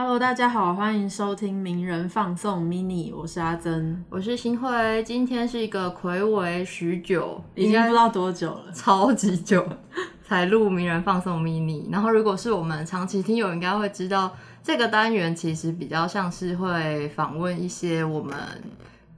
Hello，大家好，欢迎收听名人放送 mini，我是阿珍，我是新辉。今天是一个暌违许久，已经不知道多久了，超级久才录名人放送 mini。然后，如果是我们长期听友，应该会知道这个单元其实比较像是会访问一些我们。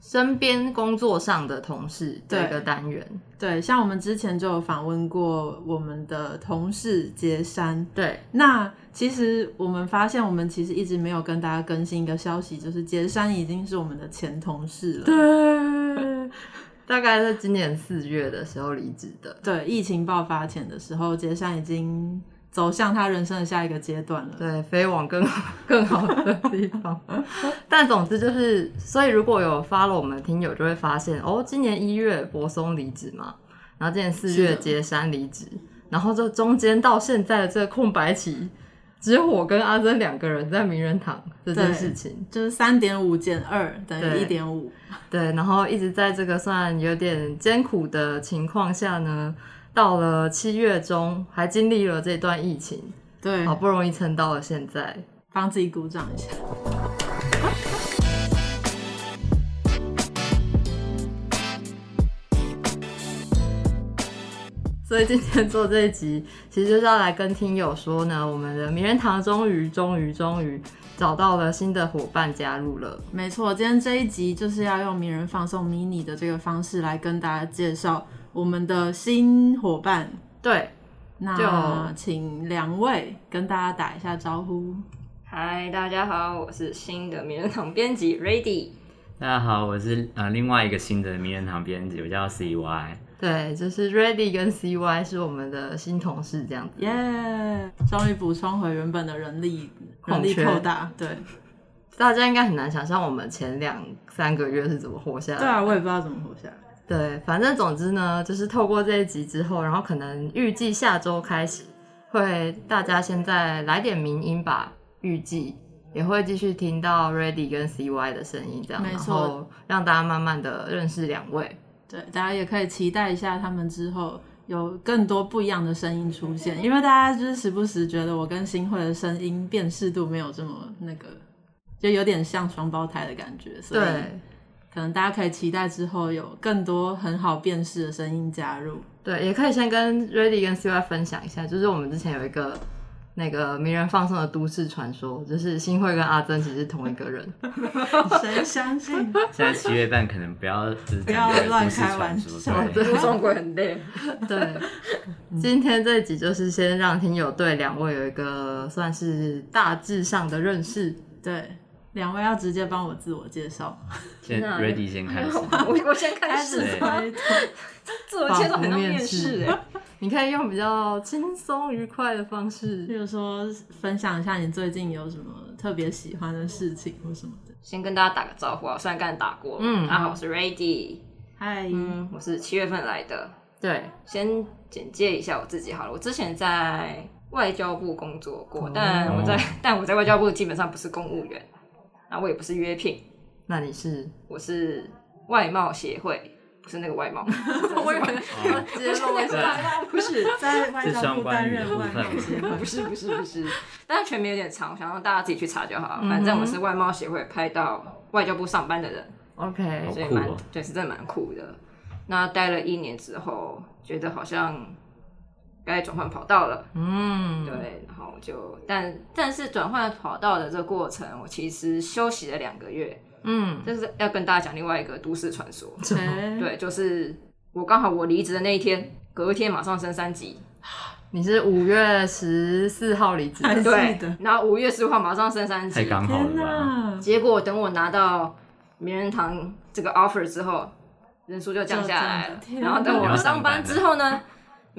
身边工作上的同事这个单元，对，像我们之前就有访问过我们的同事杰山，对，那其实我们发现，我们其实一直没有跟大家更新一个消息，就是杰山已经是我们的前同事了，对，大概是今年四月的时候离职的，对，疫情爆发前的时候，杰山已经。走向他人生的下一个阶段了，对，飞往更 更好的地方。但总之就是，所以如果有发了我们听友，就会发现哦，今年一月柏松离职嘛，然后今年四月杰山离职，然后这中间到现在的这个空白期，只有我跟阿珍两个人在名人堂这件事情，就是三点五减二等于一点五，对，然后一直在这个算有点艰苦的情况下呢。到了七月中，还经历了这段疫情，对，好不容易撑到了现在，帮自己鼓掌一下。所以今天做这一集，其实就是要来跟听友说呢，我们的名人堂终于、终于、终于找到了新的伙伴加入了。没错，今天这一集就是要用名人放送 mini 的这个方式来跟大家介绍。我们的新伙伴，对，那请两位跟大家打一下招呼。嗨，大家好，我是新的名人堂编辑 Ready。大家好，我是呃另外一个新的名人堂编辑，我叫 CY。对，就是 Ready 跟 CY 是我们的新同事，这样子。耶，终于补充回原本的人力人力扣大。对，大家应该很难想象我们前两三个月是怎么活下来。对啊，我也不知道怎么活下来。对，反正总之呢，就是透过这一集之后，然后可能预计下周开始会大家现在来点名音吧，预计也会继续听到 Ready 跟 CY 的声音，这样，没错，让大家慢慢的认识两位。对，大家也可以期待一下他们之后有更多不一样的声音出现，因为大家就是时不时觉得我跟新会的声音辨识度没有这么那个，就有点像双胞胎的感觉，所以。可能大家可以期待之后有更多很好辨识的声音加入。对，也可以先跟 Ready 跟 CY 分享一下，就是我们之前有一个那个名人放送的都市传说，就是新会跟阿珍其实是同一个人。谁相信？现在七月半可能不要不要乱开玩笑 对，中国很累。对，今天这集就是先让听友对两位有一个算是大致上的认识。对。两位要直接帮我自我介绍，先 ready 先开始，我我先开始，自我介绍很像面试。哎，你可以用比较轻松愉快的方式，比如说分享一下你最近有什么特别喜欢的事情或什么的。先跟大家打个招呼啊，虽然刚才打过，嗯，大家好，我是 ready，嗨，嗯，我是七月份来的，对，先简介一下我自己好了，我之前在外交部工作过，但我在但我在外交部基本上不是公务员。那我也不是约聘，那你是？我是外贸协会，不是那个外贸。我以为要揭露外贸，不是在外交部担任外贸协会，不是不是不 是。但是全名有点长，想让大家自己去查就好。反正我是外贸协会派到外交部上班的人。OK，所以蛮对，是真的蛮酷的。那待了一年之后，觉得好像。该转换跑道了，嗯，对，然后就，但但是转换跑道的这个过程，我其实休息了两个月，嗯，就是要跟大家讲另外一个都市传说，对，就是我刚好我离职的那一天，隔天马上升三级，你是五月十四号离职，对，然后五月十五号马上升三级，太刚好了，结果等我拿到名人堂这个 offer 之后，人数就降下来了，然后等我上班之后呢？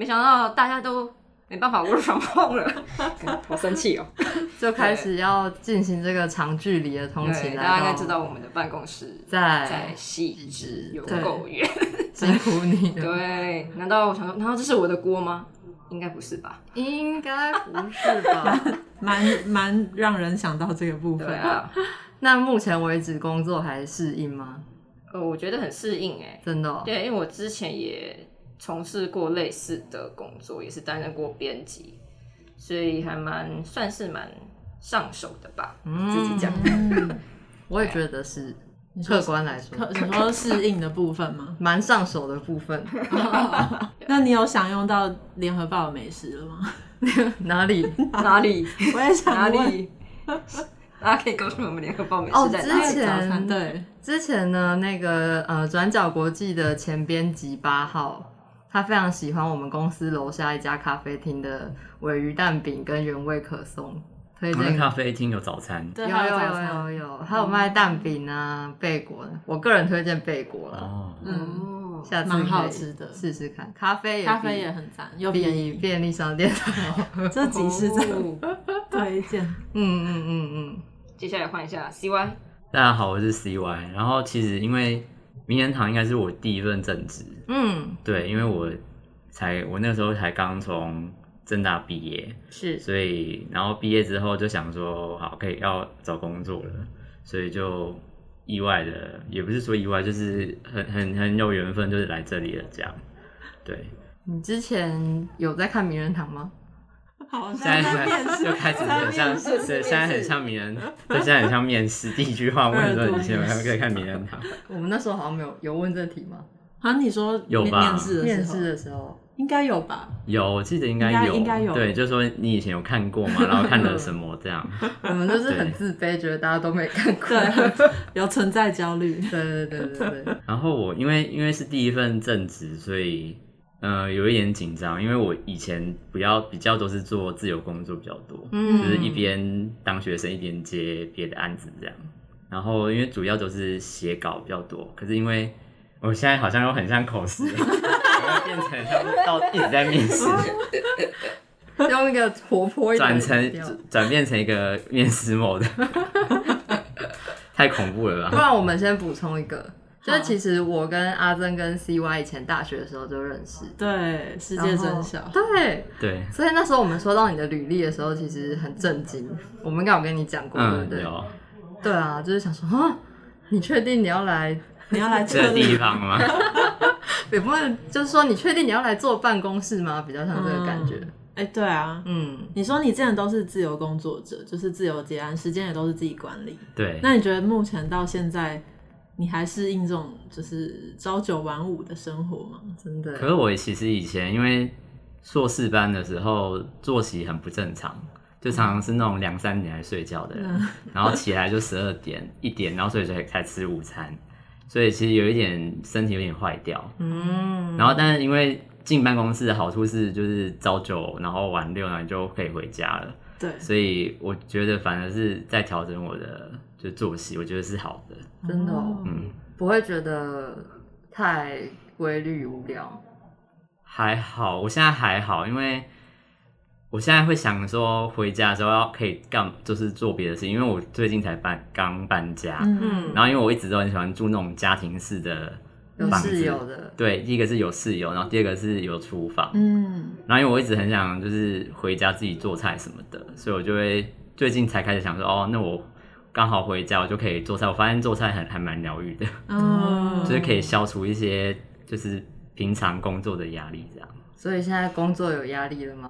没想到大家都没办法，我爽碰了，好生气哦！就开始要进行这个长距离的通勤。大家应该知道我们的办公室在在细致有够远，辛苦你了。对，难道我想说，难道这是我的锅吗？应该不是吧？应该不是吧？蛮蛮让人想到这个部分啊。那目前为止工作还适应吗？呃，我觉得很适应哎，真的。对，因为我之前也。从事过类似的工作，也是担任过编辑，所以还蛮算是蛮上手的吧，自己讲。嗯，我也觉得是，客观来说，你说适应的部分吗？蛮上手的部分。那你有享用到联合报的美食了吗？哪里？哪里？我也想哪问里？大家可以告诉我们联合报美哦食在哪里？之前早餐对，之前呢，那个呃，转角国际的前编辑八号，他非常喜欢我们公司楼下一家咖啡厅的尾鱼蛋饼跟原味可颂，推荐。我们咖啡厅有早餐对，有有有有有，还有卖蛋饼啊、贝果的，我个人推荐贝果了，哦，嗯，哦，下次蛮好可以吃的试试看。咖啡也咖啡也很赞，又便宜，比便利商店好喝。这集是真 推荐。嗯嗯嗯嗯，接下来换一下 CY，大家好，我是 CY。然后其实因为名人堂应该是我第一份正职，嗯，对，因为我才我那时候才刚从正大毕业，是。所以然后毕业之后就想说，好，可以要找工作了，所以就意外的，也不是说意外，就是很很很有缘分，就是来这里了，这样。对，你之前有在看名人堂吗？好现在像在面试，就开始很像，现在很像名人，对，现在很像面试。第一句话问说你现在可以看名人堂，我们那时候好像没有有问这题吗？好像你说有吧面试的面试时候的时候，应该有吧？有，我记得应该有，应该有对，就说你以前有看过嘛，然后看了什么这样，我们就是很自卑，觉得大家都没看过。对，有存在焦虑。对对对对对，然后我因为因为是第一份正职，所以呃有一点紧张，因为我以前比较比较都是做自由工作比较多，嗯就是一边当学生一边接别的案子这样。然后因为主要都是写稿比较多，可是因为我现在好像又很像口试，我要变成像到一直在面试，用一个活泼一点转成转变成一个面试 mode，太恐怖了吧不？然我们先补充一个，就是其实我跟阿珍跟 CY 以前大学的时候就认识，对，世界真小。对，对，所以那时候我们收到你的履历的时候，其实很震惊。我们应该有跟你讲过，对嗯不，对？有对啊，就是想说啊，你确定你要来？你要来这个地方吗？也不会，就是说你确定你要来坐办公室吗？比较像这个感觉。哎、对啊，嗯，你说你之前都是自由工作者，就是自由接案，时间也都是自己管理。对，那你觉得目前到现在，你还是应这种就是朝九晚五的生活吗？真的。可是我其实以前因为硕士班的时候作息很不正常，就常常是那种两三点才睡觉的人，然后起来就十二点一点，然后所以才才吃午餐，所以其实有一点身体有点坏掉。嗯，然后但是因为进办公室的好处是就是朝九，然后晚六，然后你就可以回家了，对，所以我觉得反而是在调整我的就作息，我觉得是好的。真的、哦，嗯，不会觉得太规律无聊。还好，我现在还好，因为我现在会想说回家的时候要可以干，就是做别的事情，因为我最近才搬刚搬家，嗯，嗯，然后因为我一直都很喜欢住那种家庭式的有房子室友的，对，第一个是有室友，然后第二个是有厨房，嗯，然后因为我一直很想就是回家自己做菜什么的，所以我就会最近才开始想说，哦，那我刚好回家我就可以做菜，我发现做菜很还蛮疗愈的，哦，就是可以消除一些就是平常工作的压力这样。所以现在工作有压力了吗？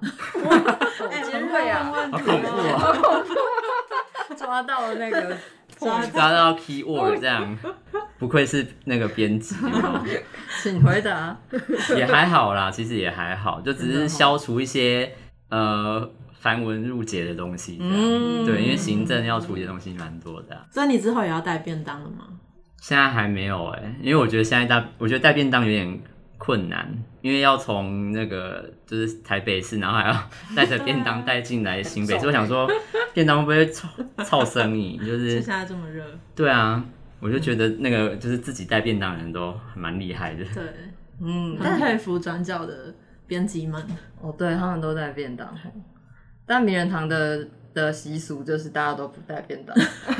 哎尖锐啊！好好恐怖啊！抓到了那个抓抓到 keyword 这样，不愧是那个编辑，请回答。也还好啦，其实也还好，就只是消除一些呃繁文缛节的东西。嗯对，因为行政要处理的东西蛮多的啊、所以你之后也要带便当了吗？现在还没有哎、因为我觉得现在带，我觉得带便当有点困难，因为要从那个就是台北市，然后还要带着便当带进来新北市。我想说，便当会不会臭臭生意？就 就是现在这么热，对啊，我就觉得那个就是自己带便当的人都蛮厉害的。对，嗯，很佩服转角的编辑们。哦，对他们都带便当，但名人堂的的习俗就是大家都不带便当，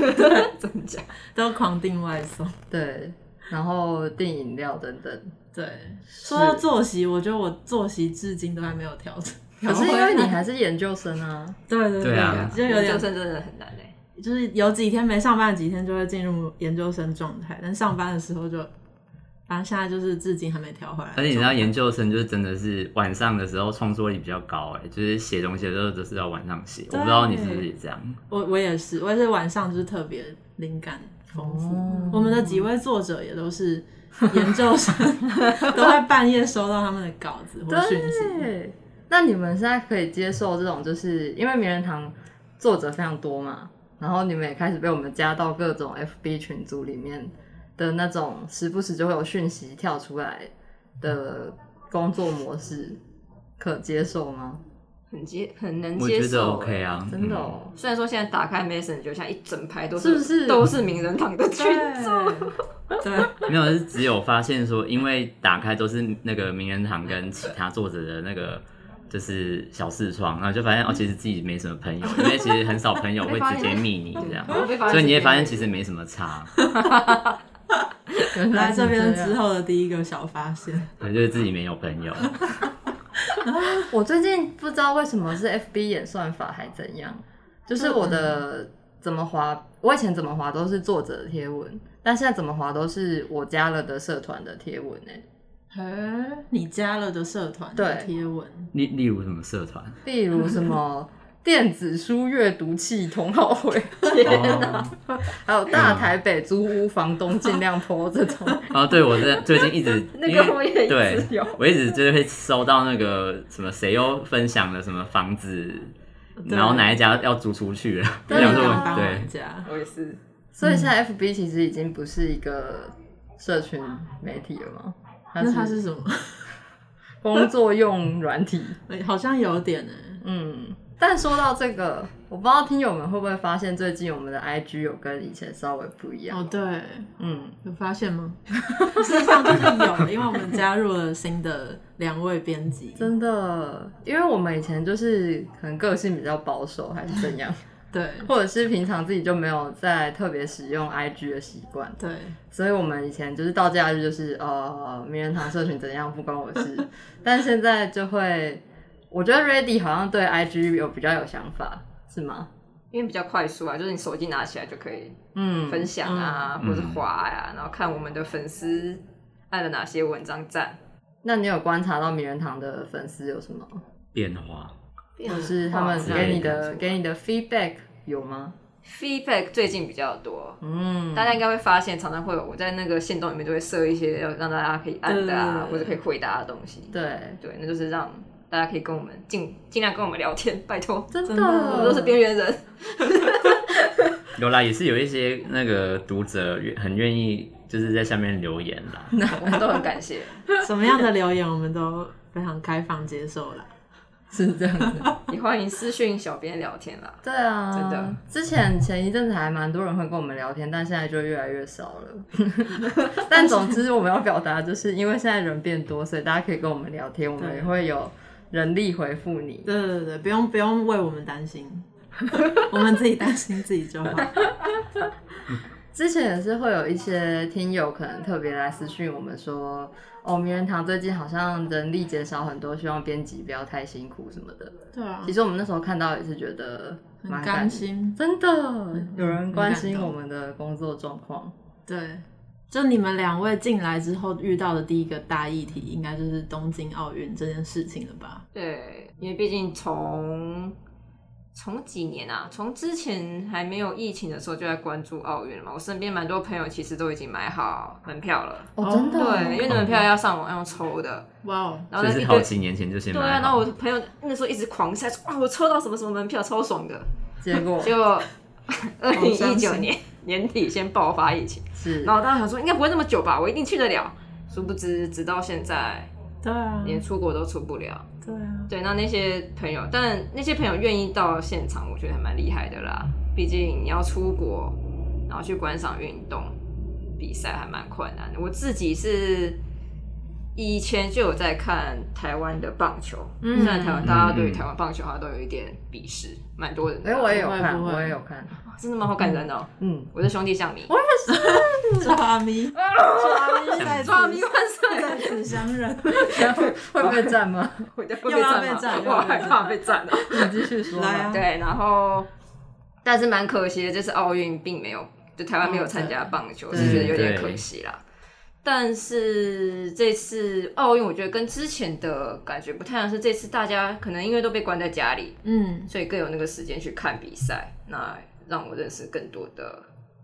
真假？都狂订外送。对，然后订饮料等等。对，说到作息，我觉得我作息至今都还没有调整。可是因为你还是研究生啊，对对对啊就有点研究生真的很难哎。就是有几天没上班，几天就会进入研究生状态，但上班的时候就反正现在就是至今还没调回来。而且你知道，研究生就是真的是晚上的时候创作力比较高，哎，就是写东西的时候都是要晚上写。我不知道你是不是也这样。我我也是，我也是晚上就是特别灵感丰富。我们的几位作者也都是研究生，都会半夜收到他们的稿子或讯息。对，那你们现在可以接受这种，就是因为名人堂作者非常多嘛，然后你们也开始被我们加到各种 FB 群组里面的那种，时不时就会有讯息跳出来的工作模式，可接受吗？很接很能我觉得接受。OK 啊，真的哦，虽然说现在打开 Messenger 就像一整排都是不是？都是名人堂的群组？没有，是只有发现说，因为打开都是那个名人堂跟其他作者的那个。就是小视窗，然后就发现哦，其实自己没什么朋友，因为其实很少朋友 会直接密你这样，所以你也发现其实没什么差，原是来这边之后的第一个小发现，对，就是自己没有朋友。我最近不知道为什么是 FB 演算法还怎样，就是我的怎么滑，我以前怎么滑都是作者的贴文，但现在怎么滑都是我加了的社团的贴文哎、欸，你加了的社团的对贴文，例例如什么社团？例如什么电子书阅读器同好会，哦，还有大台北租屋房东尽量 po 这种，啊，对我这最近一直那因为个我也一对直有，我一直就是会收到那个什么谁又分享了什么房子，然后哪一家要租出去了，我对想说帮对，家，我也是，所以现在 FB 其实已经不是一个社群媒体了吗？那它是什么？工作用软体。好像有点呢。嗯，但说到这个，我不知道听友们会不会发现，最近我们的 IG 有跟以前稍微不一样。哦，对，嗯，有发现吗？事实上就是有，因为我们加入了新的两位编辑。真的，因为我们以前就是可能个性比较保守，还是怎样，对或者是平常自己就没有在特别使用 IG 的习惯，对，所以我们以前就是到假日就是呃名人堂社群怎样不关我事，但现在就会，我觉得 Ready 好像对 IG 有比较有想法，是吗？因为比较快速啊，就是你手机拿起来就可以嗯，分享啊，嗯或者滑呀、然后看我们的粉丝按了哪些文章赞，那你有观察到名人堂的粉丝有什么？变化。就是他们哇给你的给你的 feedback 有吗？feedback 最近比较多，嗯，大家应该会发现，常常会有我在那个线动里面就会设一些要让大家可以按的啊，或者可以回答的东西。对，对，那就是让大家可以跟我们尽尽量跟我们聊天，拜托，真真的我们都是边缘人。有啦，也是有一些那个读者愿很愿意，就是在下面留言啦。那我们都很感谢。什么样的留言我们都非常开放接受啦。是这样子。也欢迎私讯小编聊天啦。对啊，真的。之前前一阵子还蛮多人会跟我们聊天，但现在就越来越少了。但总之我们要表达，就是因为现在人变多，所以大家可以跟我们聊天，我们也会有人力回复你。对对对，不用不用为我们担心，我们自己担心自己就好。之前也是会有一些听友可能特别来私讯我们说，哦，名人堂最近好像人力减少很多，希望编辑不要太辛苦什么的。对啊其，实我们那时候看到也是觉得很蛮甘心。真的有人关心我们的工作状况。对，就你们两位进来之后遇到的第一个大议题，应该就是东京奥运这件事情了吧？对，因为毕竟从从几年啊，从之前还没有疫情的时候就在关注奥运了嘛。我身边蛮多朋友其实都已经买好门票了。哦，真的哦，对，因为那门票要上网要抽的，哇哦，然后那一堆好几年前就先对啊，买好。然后我朋友那时候一直狂晒说哇，我抽到什么什么门票，超爽的。结果结果二零一九年年底先爆发疫情，是然后大家想说应该不会那么久吧，我一定去得了。殊不知，直到现在对啊，连出国都出不了。对啊，对，那那些朋友，但那些朋友愿意到现场，我觉得还蛮厉害的啦。毕竟你要出国，然后去观赏运动比赛，还蛮困难的。我自己是以前就有在看台湾的棒球，嗯虽然台湾大家对于嗯台湾棒球好像都有一点鄙视，蛮多人的哎、啊。我也有看，我也有看，哇真的吗？好感人哦！嗯，我的兄弟像你，我也是，抓迷，抓迷抓迷万岁！在此相认。会被赞吗？会会又要被被占吗？我害怕被赞了。你继续说啊对，然后但是蛮可惜的，这次奥运并没有，就台湾没有参加棒球，对是觉得有点对可惜啦。但是这次奥运，我觉得跟之前的感觉不太一样，是这次大家可能因为都被关在家里，嗯，所以更有那个时间去看比赛，那让我认识更多的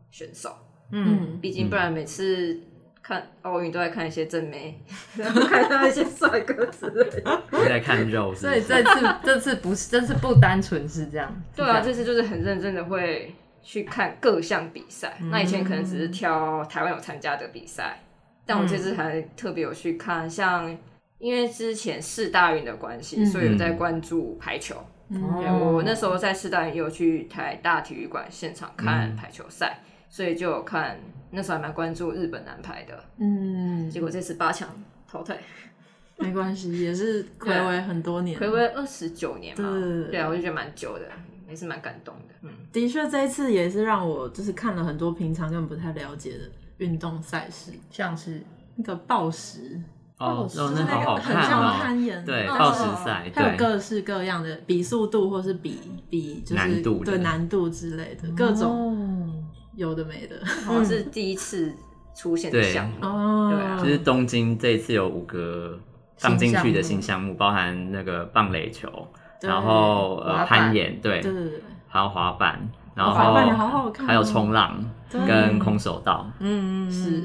选手。嗯，毕竟不然每次看奥运都在看一些正妹，然 后看到一些帅哥之类的。在看肉所以，这次 这次不是，这次不单纯是这样。对啊，这次就是很认真的会去看各项比赛。那以前可能只是挑台湾有参加的比赛，但我这次还特别有去看，像因为之前四大运的关系，嗯所以有在关注排球。我那时候在四大运也有去台大体育馆现场看排球赛，所以就有看，那时候还蛮关注日本男排的。嗯，结果这次八强淘汰，没关系，也是 暌违很多年，暌违二十九年嘛，对对啊，我就觉得蛮久的，也是蛮感动的。嗯，的确，这一次也是让我就是看了很多平常根本不太了解的运动赛事，像是那个报时，哦，那那个好好看很像哦，攀岩，对，哦报时赛，还有，各式各样的比速度或是比比就是难度的对难度之类的各种哦有的没的好像是 第一次出现的对项目。哦，对啊就是东京这一次有五个放进去的新项目，包含那个棒垒球，然后呃攀岩，对，对对对，还有滑板，然后还有冲浪跟空手道，嗯，是。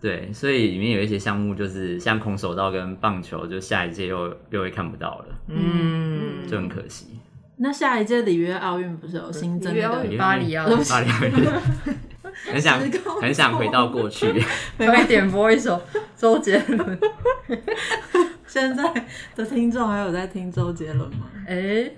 对，所以里面有一些项目就是像空手道跟棒球，就下一届又又会看不到了，嗯，就很可惜。那下一届里约奥运不是有新增那个里约奥运巴黎奥巴黎奥运，很想 很想回到过去，可以点播一首周杰伦？现在的听众还有在听周杰伦吗？哎，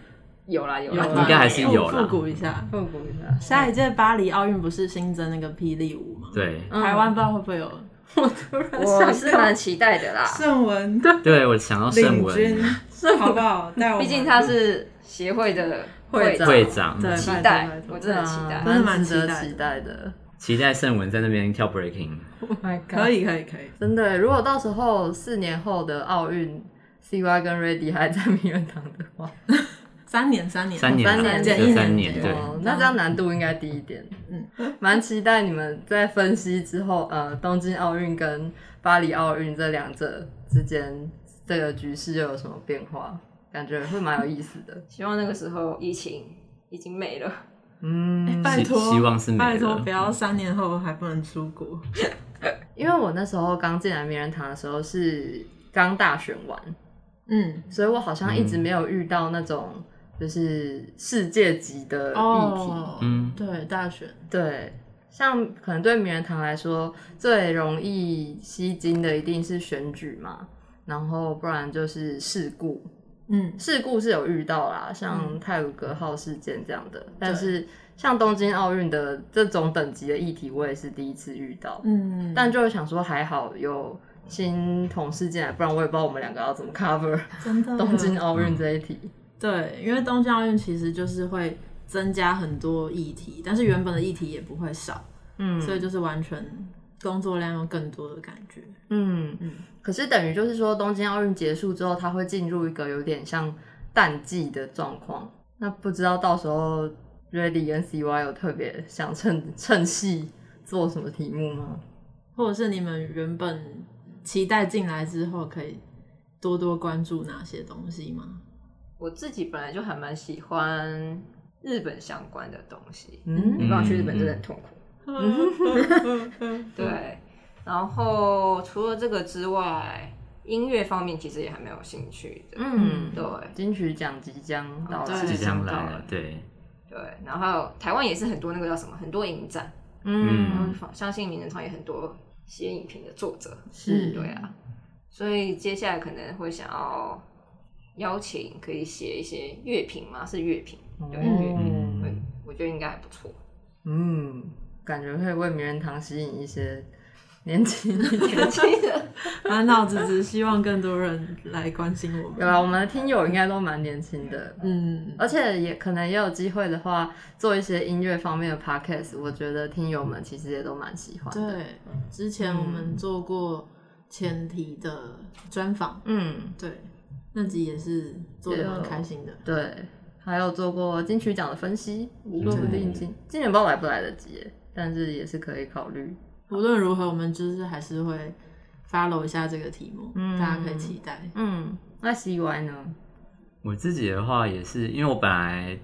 有啦，有啦应该还是有啦复古一下。复古一下。下一届巴黎奥运不是新增那个霹雳舞吗？对台湾不知道会不会有 我突然是蛮期待的啦。盛 文对，我想到盛领军文，好不好？毕竟他是协会的会长会长，对期待我真的很期待真的蛮蛮值得期待的期待的。期待盛文在那边跳 breaking。Oh my god！可以可以可以，真的，如果到时候四年后的奥运，CY 跟 Ready 还在名人堂的话，三年三年三年啊，三年减一三年年，对，哦，那这样难度应该低一点。嗯，蛮期待你们在分析之后，呃，东京奥运跟巴黎奥运这两者之间这个局势又有什么变化？感觉会蛮有意思的。希望那个时候疫情已经没了。嗯，拜托，希希望是没拜托不要三年后还不能出国。因为我那时候刚进来名人堂的时候是刚大选完，嗯，所以我好像一直没有遇到那种就是世界级的议题。哦，嗯对，大选，对，像可能对名人堂来说，最容易吸睛的一定是选举嘛，然后不然就是事故。嗯，事故是有遇到啦，像泰鲁格号事件这样的，但是像东京奥运的这种等级的议题，我也是第一次遇到。嗯，但就是想说还好有新同事进来，不然我也不知道我们两个要怎么 cover 东京奥运这一题。对，因为东京奥运其实就是会增加很多议题，但是原本的议题也不会少，嗯所以就是完全工作量有更多的感觉。嗯嗯，可是等于就是说，东京奥运结束之后，它会进入一个有点像淡季的状况。那不知道到时候 Ready 跟 CY 有特别想趁 趁戏做什么题目吗？或者是你们原本期待进来之后，可以多多关注哪些东西吗？我自己本来就还蛮喜欢日本相关的东西，嗯。没办法去日本真的很痛苦。对，然后除了这个之外，音乐方面其实也还蛮有兴趣的。嗯，对。金曲奖即将到即将来到了，对，对，然后台湾也是很多那个叫什么，很多影展，嗯，相信名人堂也很多写影评的作者。是，对啊，所以接下来可能会想要邀请可以写一些乐评嘛，是乐评，对乐评，对，我觉得应该还不错。嗯，感觉会为名人堂吸引一些年轻。年轻人满脑子只希望更多人来关心我们。有啊，我们的听友应该都蛮年轻的，嗯，而且也可能也有机会的话，做一些音乐方面的 podcast，我觉得听友们其实也都蛮喜欢的。对，之前我们做过前提的专访，嗯，对，那集也是做的很开心的。对，还有做过金曲奖的分析，说不定今今年不知道来不来得及，但是也是可以考虑。无论如何，我们就是还是会 follow 一下这个题目，大家可以期待。嗯，那 CY 呢？我自己的话也是，因为我本来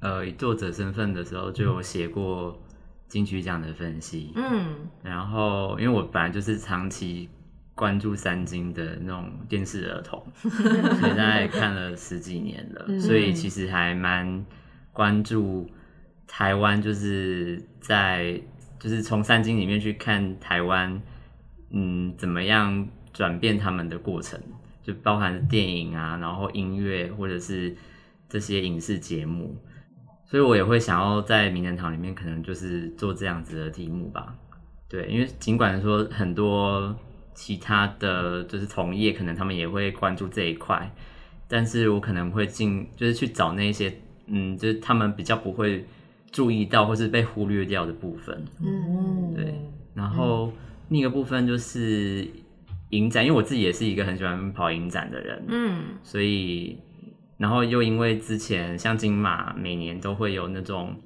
呃以作者身份的时候就有写过金曲奖的分析，嗯然后因为我本来就是长期关注三金的那种电视儿童，所以大概看了十几年了，所以其实还蛮关注台湾，就是在就是从三金里面去看台湾，嗯，怎么样转变他们的过程，就包含电影啊，然后音乐或者是这些影视节目，所以我也会想要在名人堂里面，可能就是做这样子的题目吧。对，因为尽管说很多其他的就是同业，可能他们也会关注这一块，但是我可能会进就是去找那些嗯，就是他们比较不会注意到或是被忽略掉的部分。嗯，对，然后另一个部分就是影展，因为我自己也是一个很喜欢跑影展的人，嗯。所以然后又因为之前像金马每年都会有那种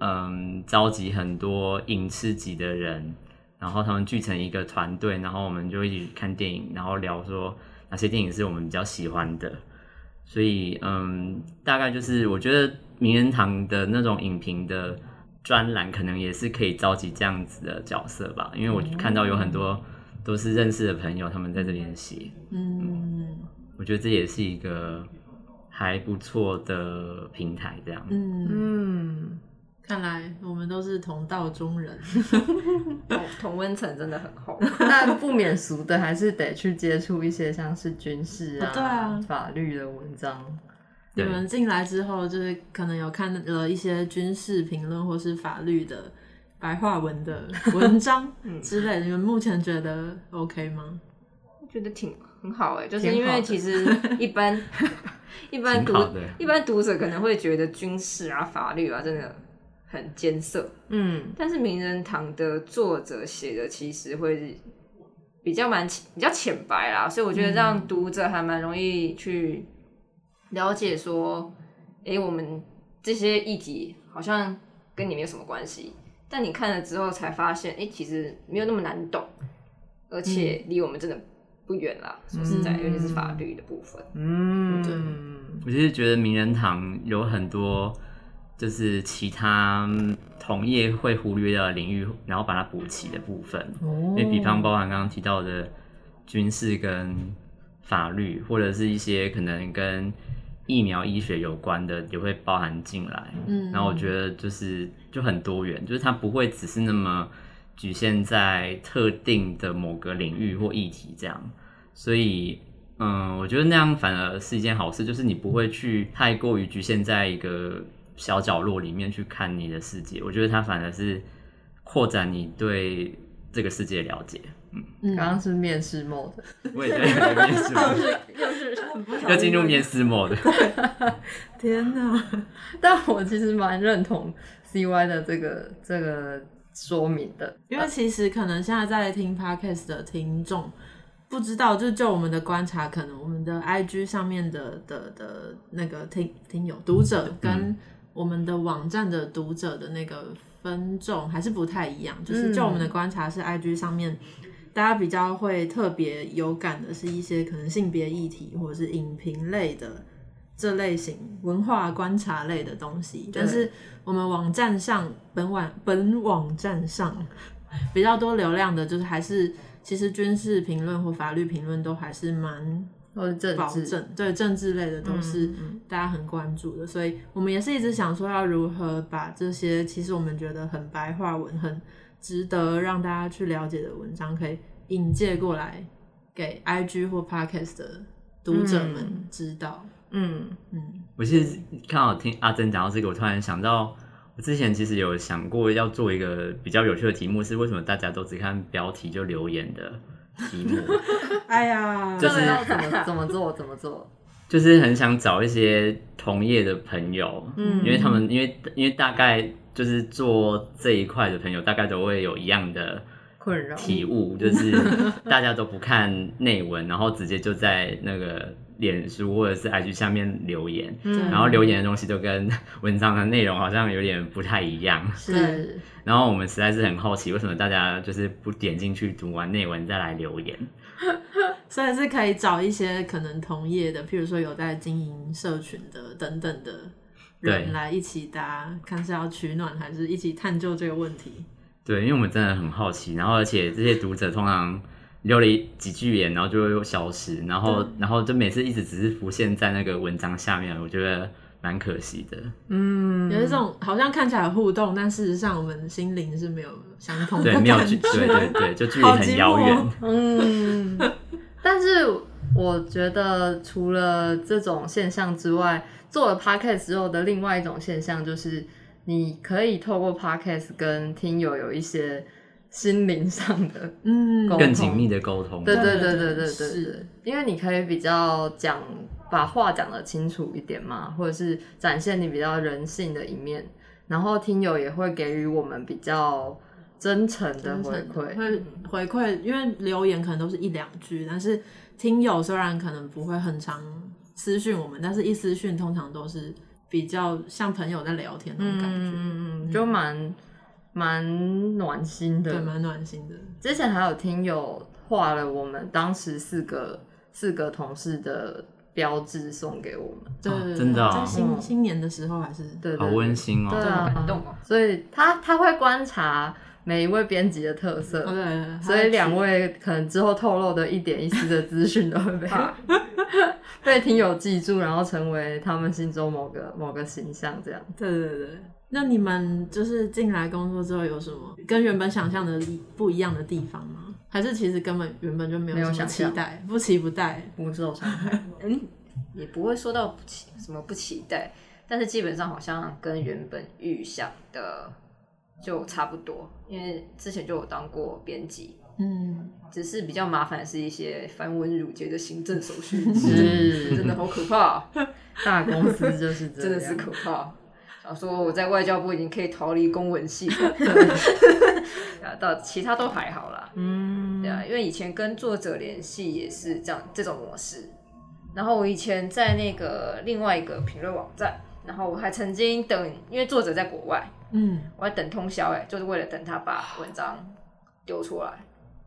嗯召集很多影视级的人，然后他们聚成一个团队，然后我们就一起看电影，然后聊说哪些电影是我们比较喜欢的。所以嗯，大概就是我觉得名人堂的那种影评的专栏，可能也是可以召集这样子的角色吧，因为我看到有很多都是认识的朋友，他们在这边写。嗯我觉得这也是一个还不错的平台，这样。嗯，嗯，看来我们都是同道中人。同同温层真的很厚。那不免俗的，还是得去接触一些像是军事啊、哦对啊法律的文章。你们进来之后，就是可能有看了一些军事评论或是法律的白话文的 文章之类的，你们目前觉得 OK 吗？我觉得挺很好哎、就是因为其实一般一般读一般读者可能会觉得军事啊、法律啊真的很艰涩，嗯。但是名人堂的作者写的其实会比较蛮浅比较浅白啦，所以我觉得让读者还蛮容易去了解说，诶、我们这些议题好像跟你没有什么关系，但你看了之后才发现，诶、其实没有那么难懂，而且离我们真的不远啦。说实在，尤其是法律的部分，嗯，对我其实觉得名人堂有很多就是其他同业会忽略掉的领域，然后把它补齐的部分。因为比方包含刚刚提到的军事跟法律，或者是一些可能跟疫苗医学有关的，也会包含进来。嗯然后我觉得就是就很多元，就是它不会只是那么局限在特定的某个领域或议题这样。所以，嗯，我觉得那样反而是一件好事，就是你不会去太过于局限在一个小角落里面去看你的世界。我觉得它反而是扩展你对这个世界的了解。嗯刚刚是面试 mode，我也对面试 mode，又是要进入面试 mode。天哪，但我其实蛮认同 CY 的这个这个说明的，因为其实可能现在在听 podcast 的听众。不知道，就就我们的观察，可能我们的 IG 上面的的的那个听听友读者跟我们的网站的读者的那个分众还是不太一样。就是就我们的观察是 IG 上面，大家比较会特别有感的是一些可能性别议题或者是影评类的这类型文化观察类的东西。但是我们网站上本网本网站上比较多流量的，就是还是其实军事评论或法律评论都还是蛮或者政保治，证，对政治类的都是嗯大家很关注的，所以我们也是一直想说要如何把这些其实我们觉得很白话文、很值得让大家去了解的文章，可以引介过来给 IG 或 Podcast 的读者们知道。嗯。嗯。我其实看到听阿珍讲到这个，我突然想到，我之前其实有想过要做一个比较有趣的题目，是为什么大家都只看标题就留言的题目，哎呀，就是要怎么怎么做怎么做？就是很想找一些同业的朋友，嗯。因为他们因为因为大概就是做这一块的朋友，大概都会有一样的困扰。体悟，就是大家都不看内文，然后直接就在那个脸书或者是 IG 下面留言，嗯。然后留言的东西都跟 文章的内容好像有点不太一样，是。然后我们实在是很好奇，为什么大家就是不点进去读完内文再来留言？所以是可以找一些可能同业的，譬如说有在经营社群的等等的人对。来一起，搭看是要取暖还是一起探究这个问题。对，因为我们真的很好奇，然后而且这些读者通常留了一几句言，然后就又消失，然后然后就每次一直只是浮现在那个文章下面，我觉得蛮可惜的。嗯，有一种好像看起来互动，但事实上我们心灵是没有相通的对，感没有距，觉。对对对，就距离很遥远。嗯，但是我觉得除了这种现象之外，做了 podcast 之后的另外一种现象就是，你可以透过 podcast 跟听友有一些心灵上的嗯更紧密的沟通。对对对对对是。因为你可以比较讲把话讲得清楚一点嘛或者是展现你比较人性的一面然后听友也会给予我们比较真诚的回馈。会回馈因为留言可能都是一两句但是听友虽然可能不会很常私讯我们但是一私讯通常都是比较像朋友在聊天那种感觉。嗯嗯。就蛮蛮暖心的对，蛮暖心的。之前还有听友画了我们当时四个四个同事的标志送给我们，对对对真的哦在新嗯新年的时候还是对对好温馨哦。对这么啊感动哦。所以他他会观察每一位编辑的特色，哦对对对，所以两位可能之后透露的一点一丝的资讯都会被 被听友记住，然后成为他们心中某个某个形象这样。对对对。那你们就是进来工作之后有什么跟原本想象的不一样的地方吗？还是其实根本原本就没有想象期待，不期不待？不受伤害，嗯，也不会说到不期什么不期待，但是基本上好像跟原本预想的就差不多，因为之前就有当过编辑，嗯，只是比较麻烦是一些繁文缛节的行政手续，是真的好可怕，大公司就是这样，真的是可怕。想说我在外交部已经可以逃离公文系，啊，到其他都还好啦。嗯，对啊，因为以前跟作者联系也是这样这种模式。然后我以前在那个另外一个评论网站，然后我还曾经等，因为作者在国外，嗯，我还等通宵哎、就是为了等他把文章丢出来，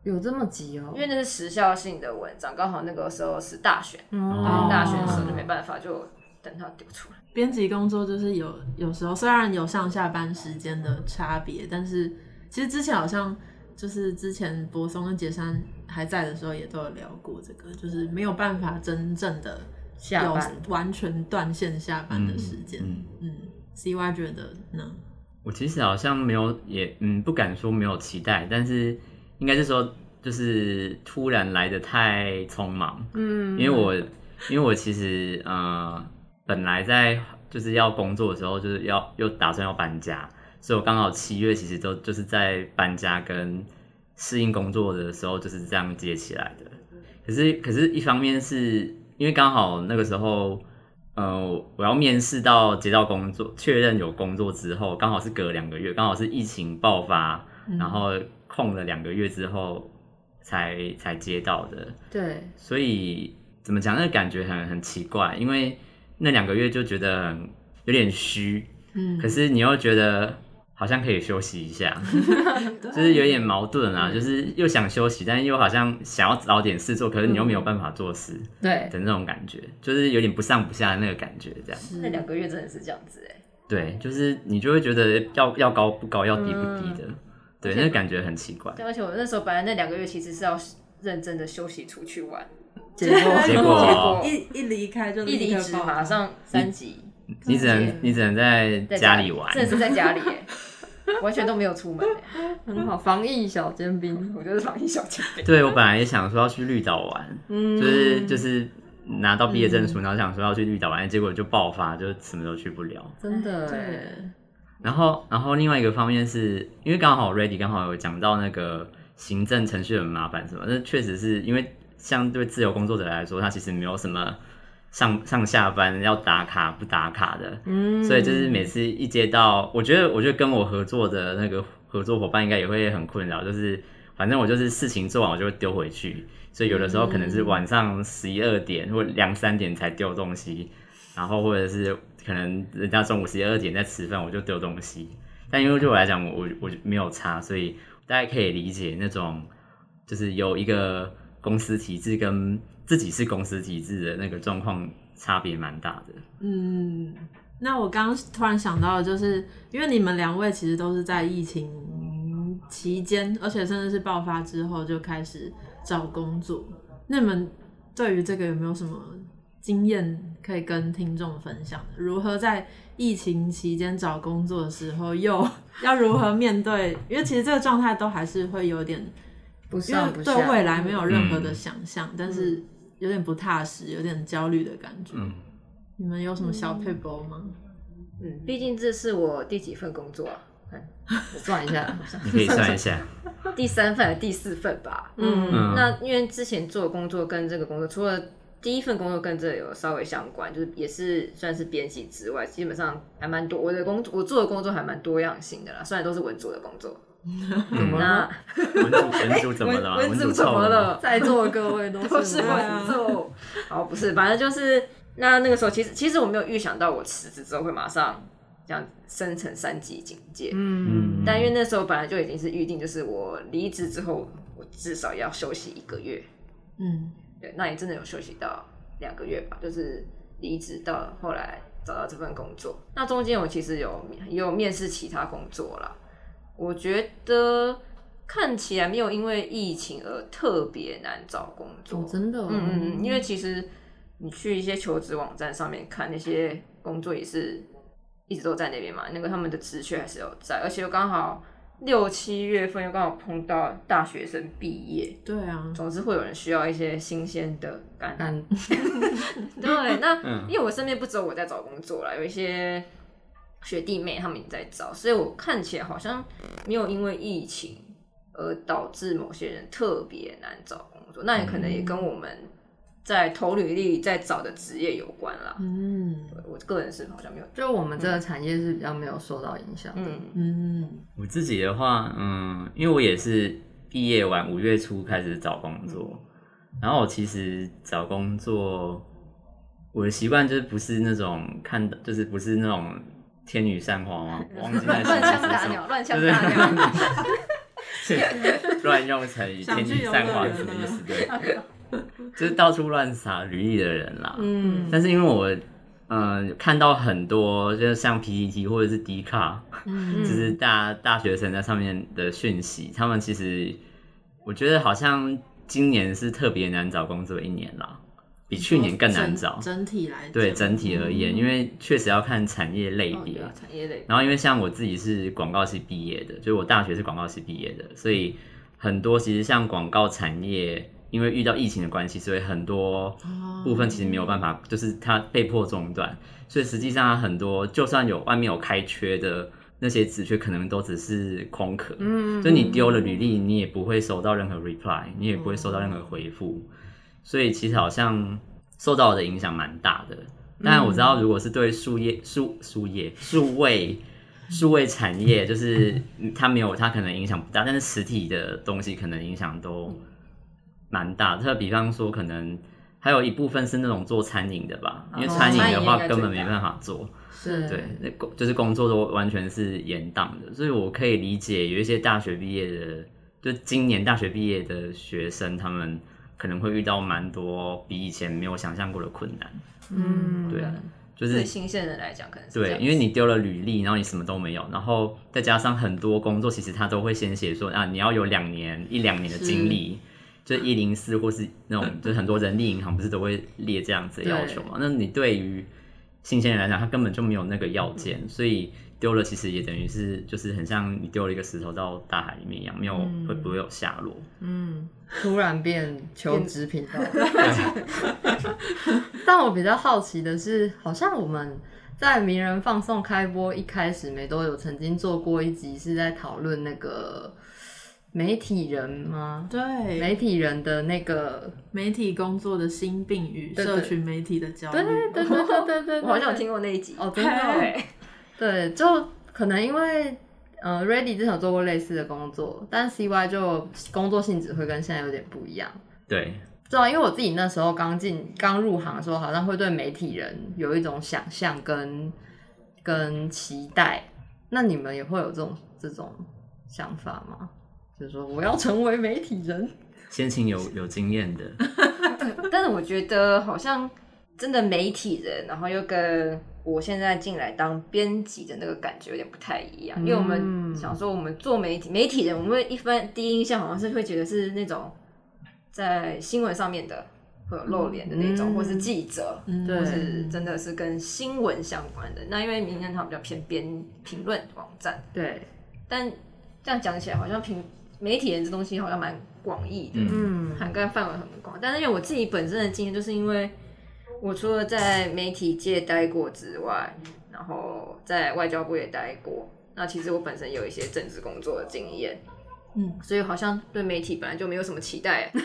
有这么急哦因，为那是时效性的文章，刚好那个时候是大选，嗯大选的时候就没办法，就等他丢出来。编辑工作就是有有时候虽然有上下班时间的差别，但是其实之前好像就是之前柏松跟杰山还在的时候也都有聊过这个，就是没有办法真正的有下班。完全断线下班的时间。嗯嗯 c Y 觉得呢？我其实好像没有，也嗯不敢说没有期待，但是应该是说就是突然来的太匆忙，嗯，因为我因为我其实呃本来在就是要工作的时候，就是要又打算要搬家，所以我刚好七月其实都就是在搬家跟适应工作的时候就是这样接起来的。可是可是一方面是因为刚好那个时候。呃，我要面试到接到工作，确认有工作之后，刚好是隔两个月，刚好是疫情爆发，然后空了两个月之后才才接到的。对，所以怎么讲，那个感觉很很奇怪，因为那两个月就觉得有点虚，嗯，可是你又觉得好像可以休息一下，就是有点矛盾啊，就是又想休息，但又好像想要找点事做，可是你又没有办法做事对，的那种感觉，就是有点不上不下的那个感觉，这样。那两个月真的是这样子哎、对，就是你就会觉得要要高不高，要低不低的，对，那个感觉很奇怪。对，而且我那时候本来那两个月其实是要认真的休息出去玩，结果 结果结果一一离开就一离职马上三级。你只能你只能在在家里玩，真的是在家里哎、完全都没有出门哎、很好，防疫小尖兵，我就是防疫小尖兵。对我本来也想说要去绿岛玩，嗯，就是就是拿到毕业证书，然后想说要去绿岛玩，结果就爆发，就什么都去不了。真的对哎，然后然后另外一个方面是因为刚好 Ready 刚好有讲到那个行政程序很麻烦什么，那确实是因为相对自由工作者来说，他其实没有什么上上下班要打卡不打卡的，嗯，所以就是每次一接到，我觉得我觉得跟我合作的那个合作伙伴应该也会很困扰，就是反正我就是事情做完我就会丢回去，所以有的时候可能是晚上十一二点或两三点才丢东西，然后或者是可能人家中午十一二点在吃饭，我就丢东西。但因为对我来讲，我我没有差，所以大家可以理解那种就是有一个公司体制跟自己是公司体制的那个状况差别蛮大的。嗯，那我刚突然想到的就是，因为你们两位其实都是在疫情期间，而且甚至是爆发之后就开始找工作。那你们对于这个有没有什么经验可以跟听众分享？如何在疫情期间找工作的时候，又要如何面对？因为其实这个状态都还是会有点，不因为上不下，对未来没有任何的嗯想象，但是有点不踏实，有点焦虑的感觉。嗯，你们有什么小配包吗？嗯，毕竟这是我第几份工作啊？我算一下，你可以算一下。第三份还是第四份吧？嗯嗯那因为之前做的工作跟这个工作，除了第一份工作跟这有稍微相关，就是也是算是编辑之外，基本上还蛮多。我的工作，我做的工作还蛮多样性的啦，虽然都是文组的工作。怎么那了？文组文组怎么了？文组怎？么了？在座的各位都 都是是文文组。好，不是，反正就是那那个时候，其实其实我没有预想到我辞职之后会马上这样升成三级警戒。嗯，但因为那时候本来就已经是预定，就是我离职之后，我至少要休息一个月。嗯对，那也真的有休息到两个月吧，就是离职到后来找到这份工作。那中间我其实有也有面试其他工作啦，我觉得看起来没有因为疫情而特别难找工作。哦，真的哦，嗯嗯嗯，因为其实你去一些求职网站上面看那些工作也是一直都在那边嘛，那个他们的职缺还是有在，而且又刚好六七月份又刚好碰到大学生毕业，对啊，总之会有人需要一些新鲜的感觉。干对，那、嗯因为我身边不只有我在找工作啦，有一些学弟妹他们也在找，所以我看起来好像没有因为疫情而导致某些人特别难找工作。那也可能也跟我们在投履历在找的职业有关啦。嗯我个人是好像没有，就我们这个产业是比较没有受到影响的。嗯嗯我自己的话，嗯，因为我也是毕业完五月初开始找工作，然后我其实找工作，我的习惯就是不是那种看的，就是不是那种天女散花吗？我 忘记那乱枪打是什么鸟，乱枪就是打鸟。乱用成语“天女散花”是什么意思？对，就是到处乱撒履历的人啦。嗯，但是因为我，嗯、看到很多，就是像 PPT 或者是 D 卡，嗯就是大大学生在上面的讯息，他们其实我觉得好像今年是特别难找工作一年啦，比去年更难找。整整体来讲，对整体而言，因为确实要看产业类别。哦对啊产业类，然后因为像我自己是广告系毕业的，就是我大学是广告系毕业的，所以很多其实像广告产业，因为遇到疫情的关系，所以很多部分其实没有办法，就是它被迫中断，所以实际上它很多就算有外面有开缺的那些职缺，可能都只是空壳，嗯就你丢了履历，你也不会收到任何 reply，你也不会收到任何回复，所以其实好像受到的影响蛮大的。但我知道，如果是对树叶、树树叶、数位、数位产业，就是嗯它没有，它可能影响不大，但是实体的东西可能影响都蛮大。特比方说，可能还有一部分是那种做餐饮的吧，因为哦餐饮的话根本没办法做。是，对，那工就是工作都完全是延宕的，所以我可以理解有一些大学毕业的，就今年大学毕业的学生，他们可能会遇到蛮多比以前没有想象过的困难。嗯，对啊，就是对新鲜人来讲可能是对，因为你丢了履历，然后你什么都没有，然后再加上很多工作，其实他都会先写说啊，你要有两年一两年的经历，就一零四或是那种，就是很多人力银行不是都会列这样子的要求嘛？那你对于新鲜人来讲，他根本就没有那个要件，所以丢了其实也等于是就是很像你丢了一个石头到大海里面一样，没有会不会有下落？嗯，突然变求职频道。但我比较好奇的是，好像我们在名人放送开播一开始，没都有曾经做过一集，是在讨论那个媒体人吗？对媒体人的那个，媒体工作的心病与社群媒体的焦虑，对对对对对对對，我好像有听过那一集哦真的哦对对，就可能因为呃，Ready 之前有做过类似的工作，但 CY 就工作性质会跟现在有点不一样。对，知道，因为我自己那时候刚进、刚入行的时候，好像会对媒体人有一种想象跟跟期待。那你们也会有这种这种想法吗？就是说我要成为媒体人，先请有有经验的，但是我觉得好像真的媒体人，然后又跟我现在进来当编辑的那个感觉有点不太一样，因为我们想说我们做媒体媒体人，我们一般第一印象好像是会觉得是那种在新闻上面的会有露脸的那种，嗯。或是记者，对或是真的是跟新闻相关的。那因为名人堂比较偏编评论网站，对，但这样讲起来好像评媒体人这东西好像蛮广义的，嗯。涵盖范围很广。但是因为我自己本身的经验，就是因为我除了在媒体界待过之外，然后在外交部也待过。那其实我本身有一些政治工作的经验，嗯，所以好像对媒体本来就没有什么期待？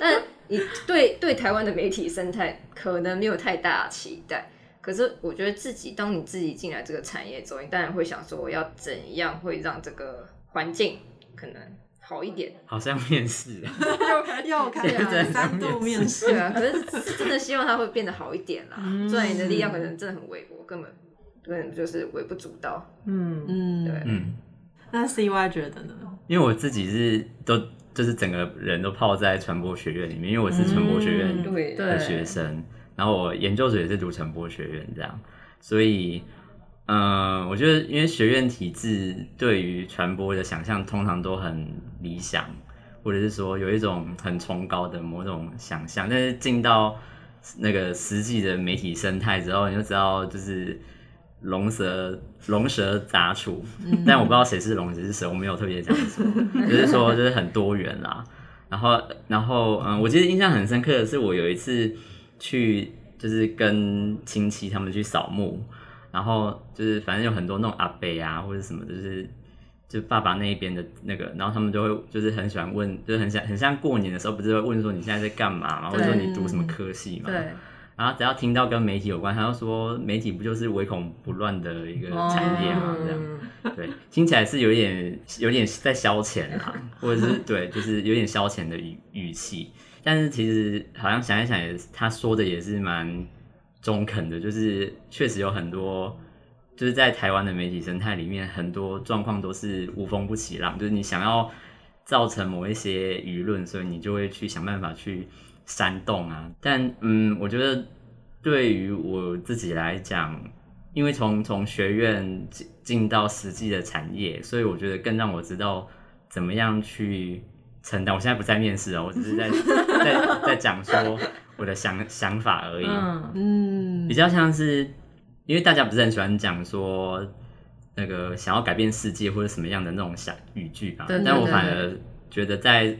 但你对对台湾的媒体生态可能没有太大期待。可是我觉得自己，当你自己进来这个产业之后，你当然会想说，我要怎样会让这个环境可能好一点。好像面试，又开现在始三度面试对，啊，可是是真的希望他会变得好一点啦。虽然你的力量可能真的很微薄，根本根本就是微不足道。嗯嗯，对嗯，那 CY 觉得呢？因为我自己是都就是整个人都泡在传播学院里面，因为我是传播学院的学生，然后我研究所也是读传播学院这样，所以，嗯、我觉得因为学院体制对于传播的想象通常都很理想，或者是说有一种很崇高的某种想象，但是进到那个实际的媒体生态之后，你就知道就是。龙蛇龙蛇杂处，但我不知道谁是龙谁是蛇，我没有特别讲说，就是说就是很多元啦。然后，然后，嗯，我记得印象很深刻的是，我有一次去，就是跟亲戚他们去扫墓，然后就是反正有很多那种阿伯啊或者什么，就是就爸爸那一边的那个，然后他们就会就是很喜欢问，就是很像很像过年的时候，不是会问说你现在在干嘛嘛，或者说你读什么科系嘛，对，然后只要听到跟媒体有关，他就说媒体不就是唯恐不乱的一个产业嘛，这样。嗯对，听起来是有点有点在消遣啦，或者是对，就是有点消遣的语语气。但是其实好像想一想也是，他说的也是蛮中肯的，就是确实有很多，就是在台湾的媒体生态里面，很多状况都是无风不起浪，就是你想要造成某一些舆论，所以你就会去想办法去煽动啊。但嗯，我觉得对于我自己来讲，因为从从学院进进到实际的产业，所以我觉得更让我知道怎么样去承担。我现在不在面试哦，我只是在 在在讲说我的想想法而已。嗯。嗯。比较像是，因为大家不是很喜欢讲说那个想要改变世界或者什么样的那种想语句吧，但我反而觉得在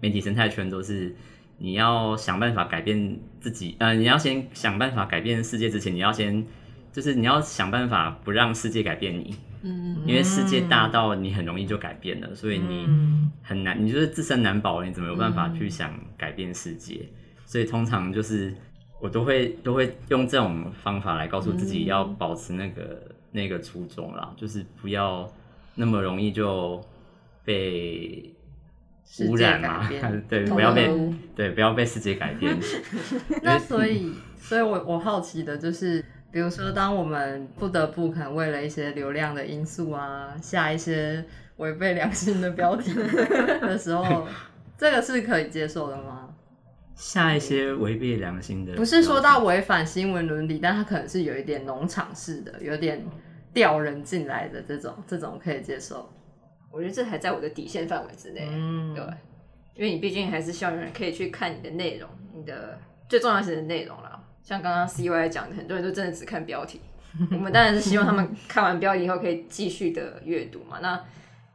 媒体生态圈都是你要想办法改变自己，呃，你要先想办法改变世界之前，你要先就是你要想办法不让世界改变你，嗯因为世界大到你很容易就改变了，所以你嗯。很难，你就是自身难保，你怎么有办法去想改变世界？所以通常就是我都会都会用这种方法来告诉自己要保持那个、那个初衷啦，就是不要那么容易就被污染嘛 对，不要被对不要被世界改变。那所以，所以我我好奇的就是，比如说，当我们不得不可能为了一些流量的因素啊，下一些违背良心的标题的时候，这个是可以接受的吗？下一些违背良心的，不是说到违反新闻伦理，但它可能是有一点农场式的，有点调人进来的这种，这种可以接受。我觉得这还在我的底线范围之内。嗯，对，因为你毕竟还是希望有人可以去看你的内容，你的最重要是你的内容啦。像刚刚 CY 讲的，很多人都真的只看标题，我们当然是希望他们看完标题以后可以继续的阅读嘛。那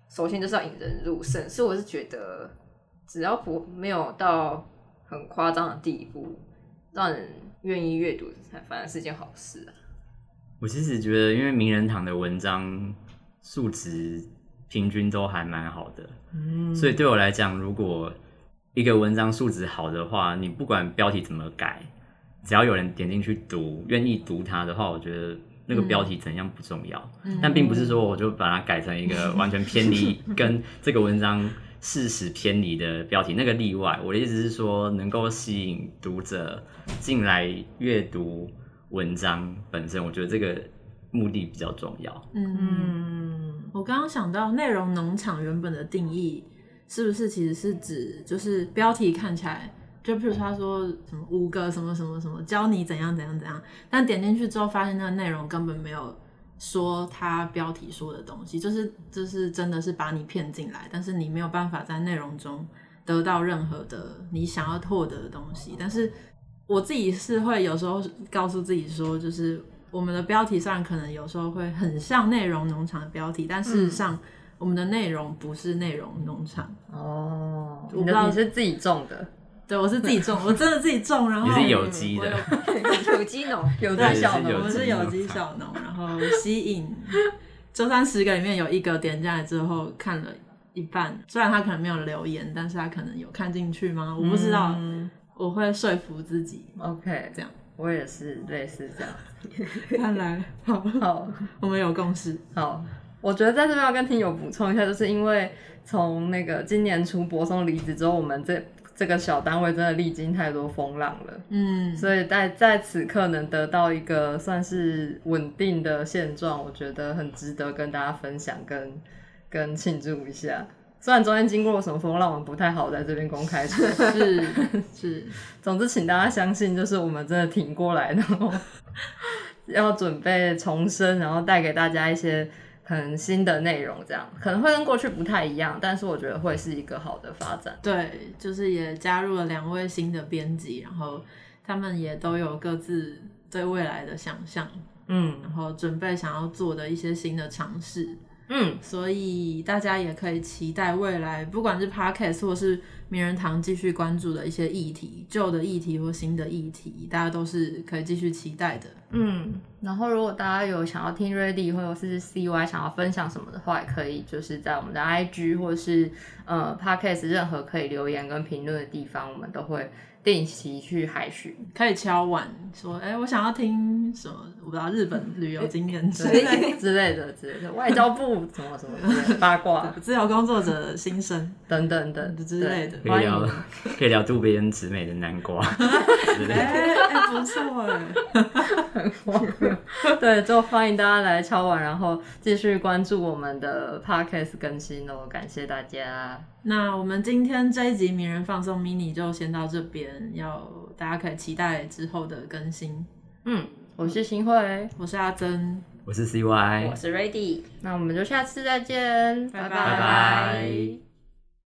首先就是要引人入胜，所以我是觉得只要不没有到很夸张的地步，让人愿意阅读，才反而是件好事啊。我其实觉得，因为名人堂的文章数值平均都还蛮好的，嗯所以对我来讲，如果一个文章素质好的话，你不管标题怎么改，只要有人点进去读，愿意读它的话，我觉得那个标题怎样不重要，但并不是说我就把它改成一个完全偏离跟这个文章事实偏离的标题，那个例外。我的意思是说，能够吸引读者进来阅读文章本身，我觉得这个目的比较重要。嗯，我刚刚想到内容农场原本的定义，是不是其实是指就是标题看起来。就譬如他说什么五个什么什么什么教你怎样怎样怎样，但点进去之后发现那个内容根本没有说他标题说的东西，就是就是真的是把你骗进来，但是你没有办法在内容中得到任何的你想要获得的东西。但是我自己是会有时候告诉自己说，就是我们的标题虽然可能有时候会很像内容农场的标题，但事实上我们的内容不是内容农场。哦，你的你是自己种的。对，我是自己种，我真的自己种，然后你是有机的，有 机农，有机小农，我是有机小农，然后吸引周三十个里面有一个点进来之后看了一半，虽然他可能没有留言，但是他可能有看进去吗？我不知道，我会说服自己。OK，这样，我也是类似这样。看来，好，好，我们有共识。好，我觉得在这边要跟听友补充一下，就是因为从那个今年初博松离职之后，我们这。这个小单位真的历经太多风浪了，嗯，所以在在此刻能得到一个算是稳定的现状，我觉得很值得跟大家分享跟跟庆祝一下。虽然中间经过了什么风浪，我们不太好在这边公开说，是 是，总之请大家相信，就是我们真的挺过来，然后 要准备重生，然后带给大家一些。很新的内容，这样可能会跟过去不太一样，但是我觉得会是一个好的发展。对，就是也加入了两位新的编辑，然后他们也都有各自对未来的想象，嗯，然后准备想要做的一些新的尝试。嗯，所以大家也可以期待未来，不管是 podcast 或是名人堂继续关注的一些议题，旧的议题或新的议题，大家都是可以继续期待的。嗯，然后如果大家有想要听 Ready 或者是 CY 想要分享什么的话，也可以就是在我们的 IG 或是呃 podcast 任何可以留言跟评论的地方，我们都会。定期去海巡，可以敲碗说：“哎，我想要听什么？我不知道日本旅游经验之类 之类的之类的，外交部什么什么八卦，自由工作者的心声等等等之类的。可以聊，可以聊渡边直美的南瓜之类的。哎，不错哎，对，就欢迎大家来敲碗，然后继续关注我们的 podcast 更新哦，感谢大家。那我们今天这一集名人放送 mini 就先到这边，要大家可以期待之后的更新。嗯，我是新慧，我是阿珍，我是 CY，我是 Ready，那我们就下次再见，拜。拜。